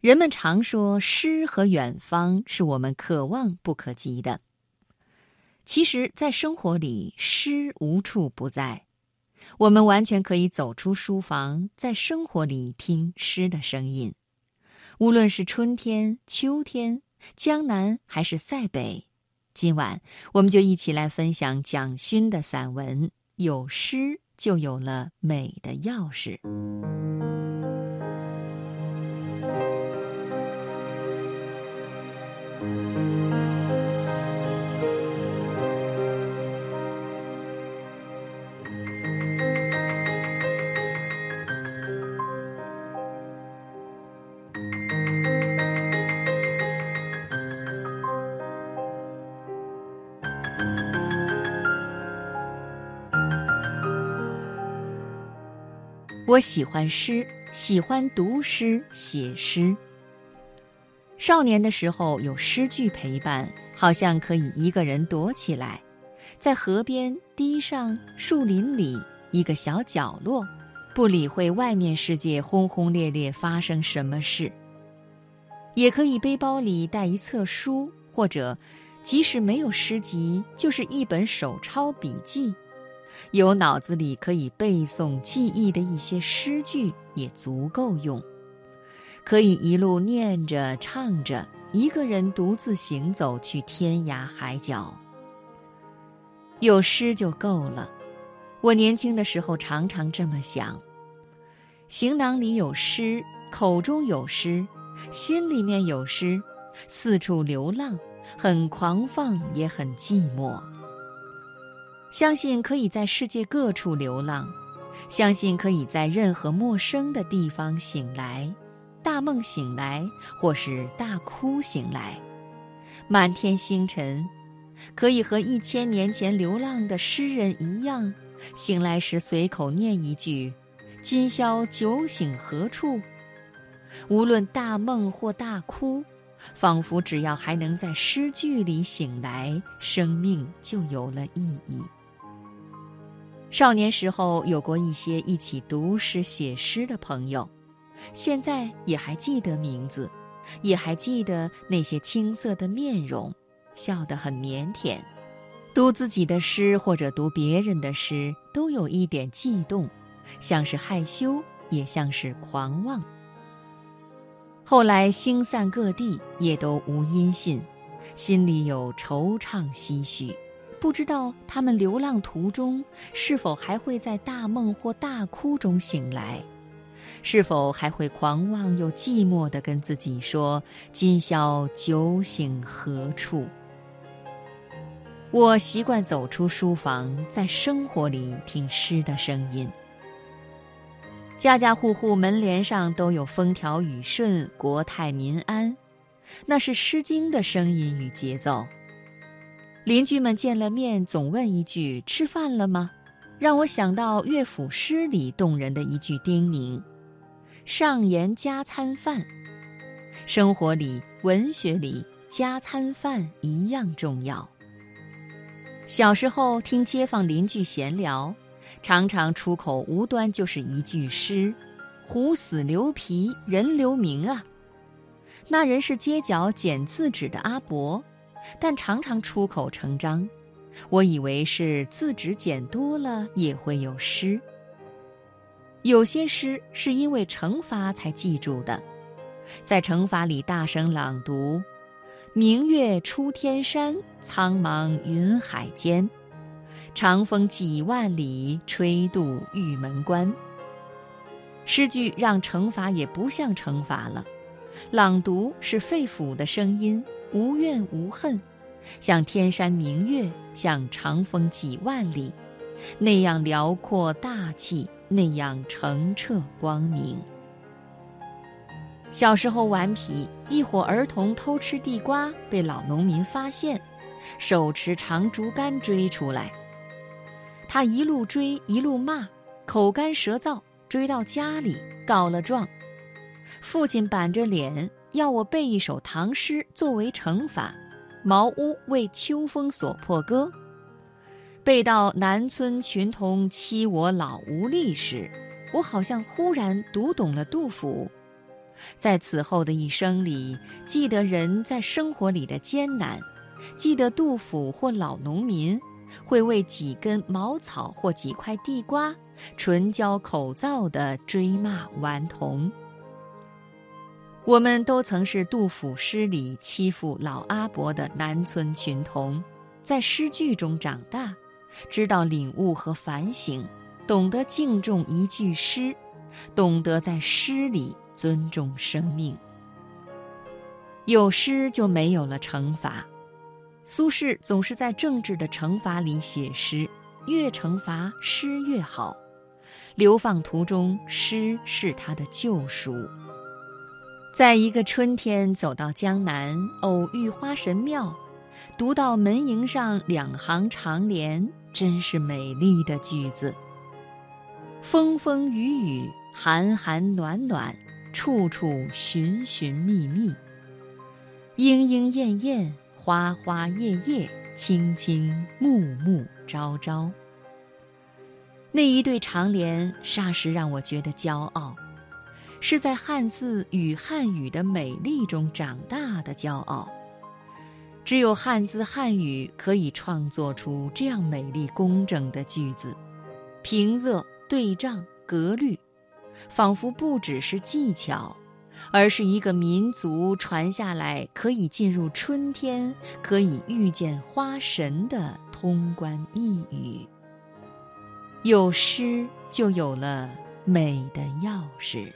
人们常说，诗和远方是我们可望不可及的。其实，在生活里，诗无处不在。我们完全可以走出书房，在生活里听诗的声音。无论是春天、秋天，江南还是塞北，今晚我们就一起来分享蒋勋的散文。有诗，就有了美的钥匙。我喜欢诗，喜欢读诗、写诗。少年的时候有诗句陪伴，好像可以一个人躲起来，在河边、堤上、树林里一个小角落，不理会外面世界轰轰烈烈发生什么事。也可以背包里带一册书，或者，即使没有诗集，就是一本手抄笔记。有脑子里可以背诵记忆的一些诗句也足够用，可以一路念着唱着，一个人独自行走去天涯海角。有诗就够了。我年轻的时候常常这么想：行囊里有诗，口中有诗，心里面有诗，四处流浪，很狂放，也很寂寞。相信可以在世界各处流浪，相信可以在任何陌生的地方醒来，大梦醒来，或是大哭醒来。满天星辰，可以和一千年前流浪的诗人一样，醒来时随口念一句：“今宵酒醒何处？”无论大梦或大哭，仿佛只要还能在诗句里醒来，生命就有了意义。少年时候有过一些一起读诗写诗的朋友，现在也还记得名字，也还记得那些青涩的面容，笑得很腼腆。读自己的诗或者读别人的诗，都有一点悸动，像是害羞，也像是狂妄。后来星散各地，也都无音信，心里有惆怅唏嘘。不知道他们流浪途中是否还会在大梦或大哭中醒来，是否还会狂妄又寂寞地跟自己说：“今宵酒醒何处？”我习惯走出书房，在生活里听诗的声音。家家户户门帘上都有“风调雨顺，国泰民安”，那是《诗经》的声音与节奏。邻居们见了面，总问一句：“吃饭了吗？”让我想到乐府诗里动人的一句叮咛：“上言加餐饭。”生活里、文学里，加餐饭一样重要。小时候听街坊邻居闲聊，常常出口无端就是一句诗：“虎死留皮，人留名啊。”那人是街角捡字纸的阿伯。但常常出口成章，我以为是字纸捡多了也会有诗。有些诗是因为惩罚才记住的，在惩罚里大声朗读：“明月出天山，苍茫云海间，长风几万里，吹渡玉门关。”诗句让惩罚也不像惩罚了，朗读是肺腑的声音。无怨无恨，像天山明月，像长风几万里，那样辽阔大气，那样澄澈光明。小时候顽皮，一伙儿童偷吃地瓜，被老农民发现，手持长竹竿追出来。他一路追一路骂，口干舌燥，追到家里告了状。父亲板着脸。要我背一首唐诗作为惩罚，《茅屋为秋风所破歌》。背到“南村群童欺我老无力”时，我好像忽然读懂了杜甫：“在此后的一生里，记得人在生活里的艰难，记得杜甫或老农民会为几根茅草或几块地瓜，唇焦口燥地追骂顽童。我们都曾是杜甫诗里欺负老阿伯的南村群童，在诗句中长大，知道领悟和反省，懂得敬重一句诗，懂得在诗里。尊重生命，有诗就没有了惩罚。苏轼总是在政治的惩罚里写诗，越惩罚诗越好。流放途中，诗是他的救赎。在一个春天，走到江南，偶遇花神庙，读到门楹上两行长联，真是美丽的句子。风风雨雨，寒寒暖暖。处处寻寻觅觅，莺莺燕燕，花花叶叶，青青暮暮朝朝。那一对长联，霎时让我觉得骄傲，是在汉字与汉语的美丽中长大的骄傲。只有汉字汉语可以创作出这样美丽工整的句子，平仄对仗格律。仿佛不只是技巧，而是一个民族传下来可以进入春天、可以遇见花神的通关密语。有诗，就有了美的钥匙。